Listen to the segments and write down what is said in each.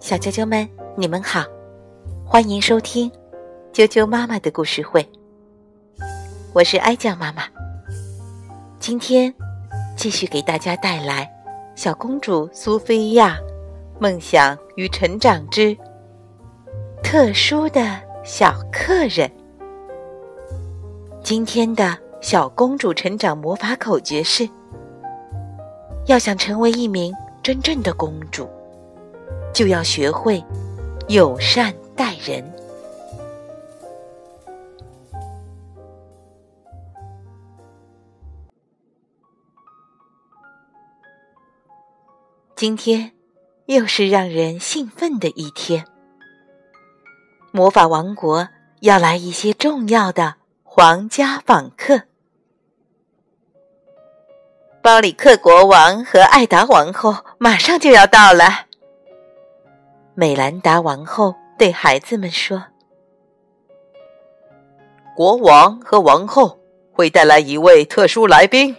小啾啾们，你们好，欢迎收听啾啾妈妈的故事会。我是哀酱妈妈，今天继续给大家带来《小公主苏菲亚梦想与成长之特殊的小客人》。今天的小公主成长魔法口诀是：要想成为一名真正的公主。就要学会友善待人。今天又是让人兴奋的一天，魔法王国要来一些重要的皇家访客。包里克国王和艾达王后马上就要到了。美兰达王后对孩子们说：“国王和王后会带来一位特殊来宾。”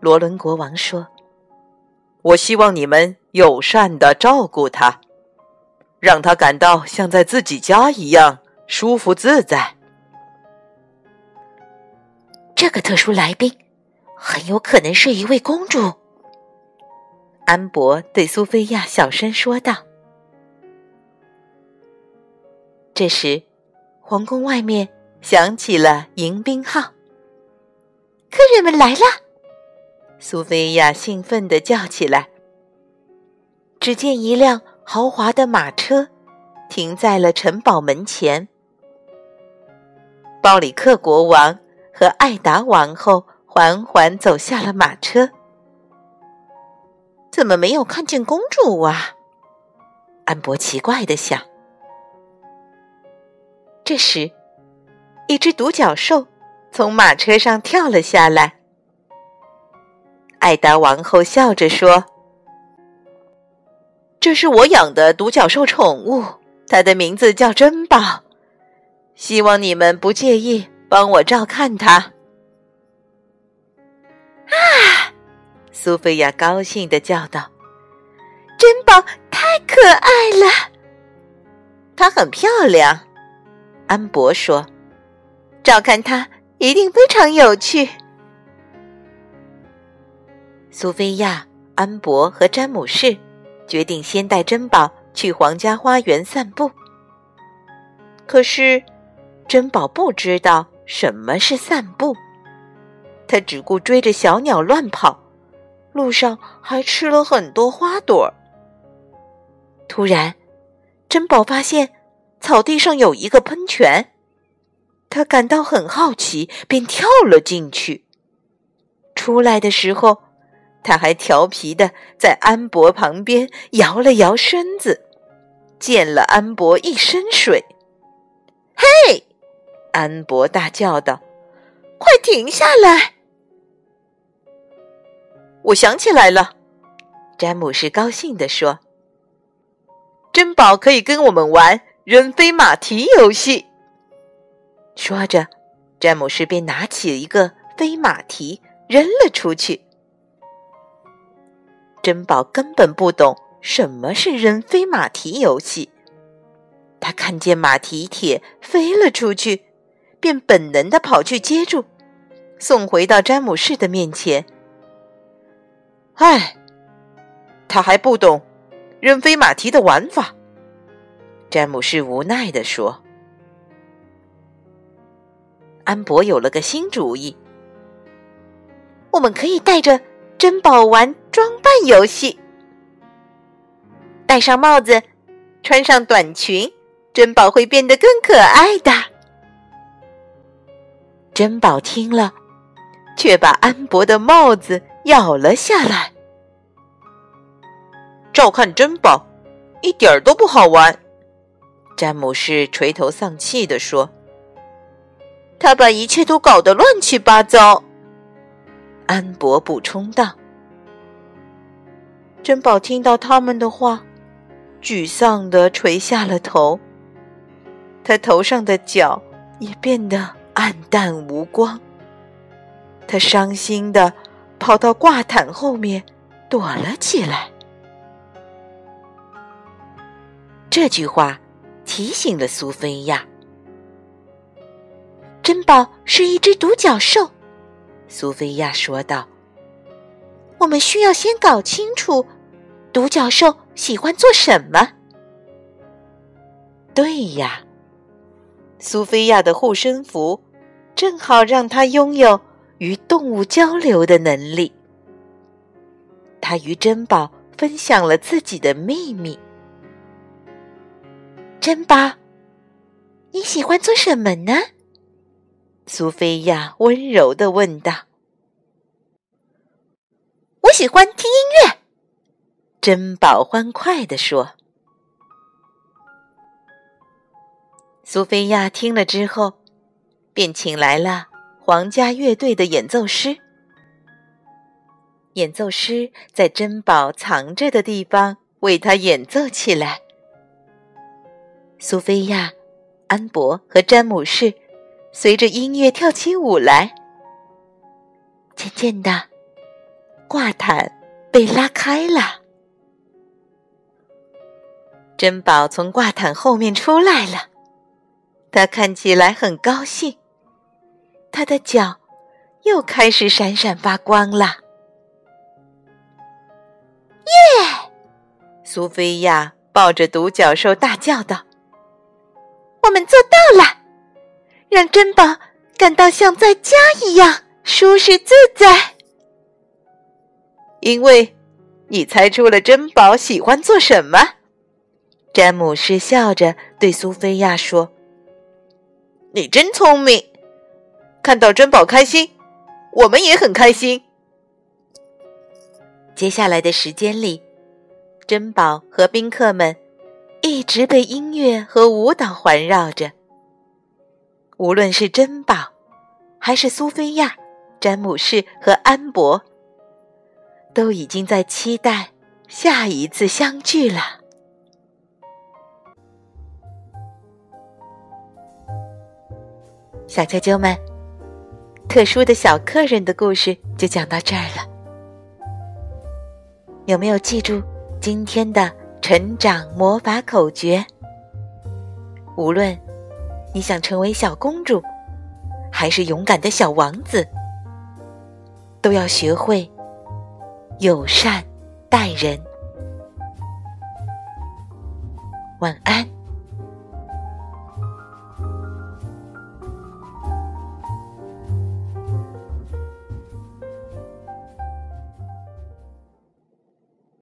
罗伦国王说：“我希望你们友善的照顾他，让他感到像在自己家一样舒服自在。”这个特殊来宾很有可能是一位公主。安博对苏菲亚小声说道。这时，皇宫外面响起了迎宾号，客人们来了！苏菲亚兴奋地叫起来。只见一辆豪华的马车停在了城堡门前，鲍里克国王和艾达王后缓缓走下了马车。怎么没有看见公主啊？安博奇怪的想。这时，一只独角兽从马车上跳了下来。艾达王后笑着说：“这是我养的独角兽宠物，它的名字叫珍宝。希望你们不介意帮我照看它。”啊！苏菲亚高兴的叫道：“珍宝太可爱了，它很漂亮。”安博说：“照看它一定非常有趣。”苏菲亚、安博和詹姆士决定先带珍宝去皇家花园散步。可是，珍宝不知道什么是散步，他只顾追着小鸟乱跑。路上还吃了很多花朵。突然，珍宝发现草地上有一个喷泉，他感到很好奇，便跳了进去。出来的时候，他还调皮的在安博旁边摇了摇身子，溅了安博一身水。“嘿！”安博大叫道，“快停下来！”我想起来了，詹姆士高兴地说：“珍宝可以跟我们玩扔飞马蹄游戏。”说着，詹姆士便拿起一个飞马蹄扔了出去。珍宝根本不懂什么是扔飞马蹄游戏，他看见马蹄铁飞了出去，便本能的跑去接住，送回到詹姆士的面前。唉，他还不懂扔飞马蹄的玩法。詹姆士无奈地说：“安博有了个新主意，我们可以带着珍宝玩装扮游戏。戴上帽子，穿上短裙，珍宝会变得更可爱的。”珍宝听了，却把安博的帽子。咬了下来。照看珍宝，一点儿都不好玩。詹姆士垂头丧气地说：“他把一切都搞得乱七八糟。”安博补充道。珍宝听到他们的话，沮丧地垂下了头。他头上的角也变得暗淡无光。他伤心的。跑到挂毯后面躲了起来。这句话提醒了苏菲亚。珍宝是一只独角兽，苏菲亚说道。我们需要先搞清楚，独角兽喜欢做什么。对呀，苏菲亚的护身符正好让她拥有与动物交流的能力。他与珍宝分享了自己的秘密。珍宝，你喜欢做什么呢？苏菲亚温柔的问道：“我喜欢听音乐。”珍宝欢快的说。苏菲亚听了之后，便请来了皇家乐队的演奏师。演奏师在珍宝藏着的地方为他演奏起来。苏菲亚、安博和詹姆士。随着音乐跳起舞来，渐渐的，挂毯被拉开了。珍宝从挂毯后面出来了，他看起来很高兴，他的脚又开始闪闪发光了。耶！苏菲亚抱着独角兽大叫道：“我们做到了！”让珍宝感到像在家一样舒适自在，因为你猜出了珍宝喜欢做什么。詹姆士笑着对苏菲亚说：“你真聪明，看到珍宝开心，我们也很开心。”接下来的时间里，珍宝和宾客们一直被音乐和舞蹈环绕着。无论是珍宝，还是苏菲亚、詹姆士和安博，都已经在期待下一次相聚了。小啾啾们，特殊的小客人的故事就讲到这儿了。有没有记住今天的成长魔法口诀？无论。你想成为小公主，还是勇敢的小王子，都要学会友善待人。晚安。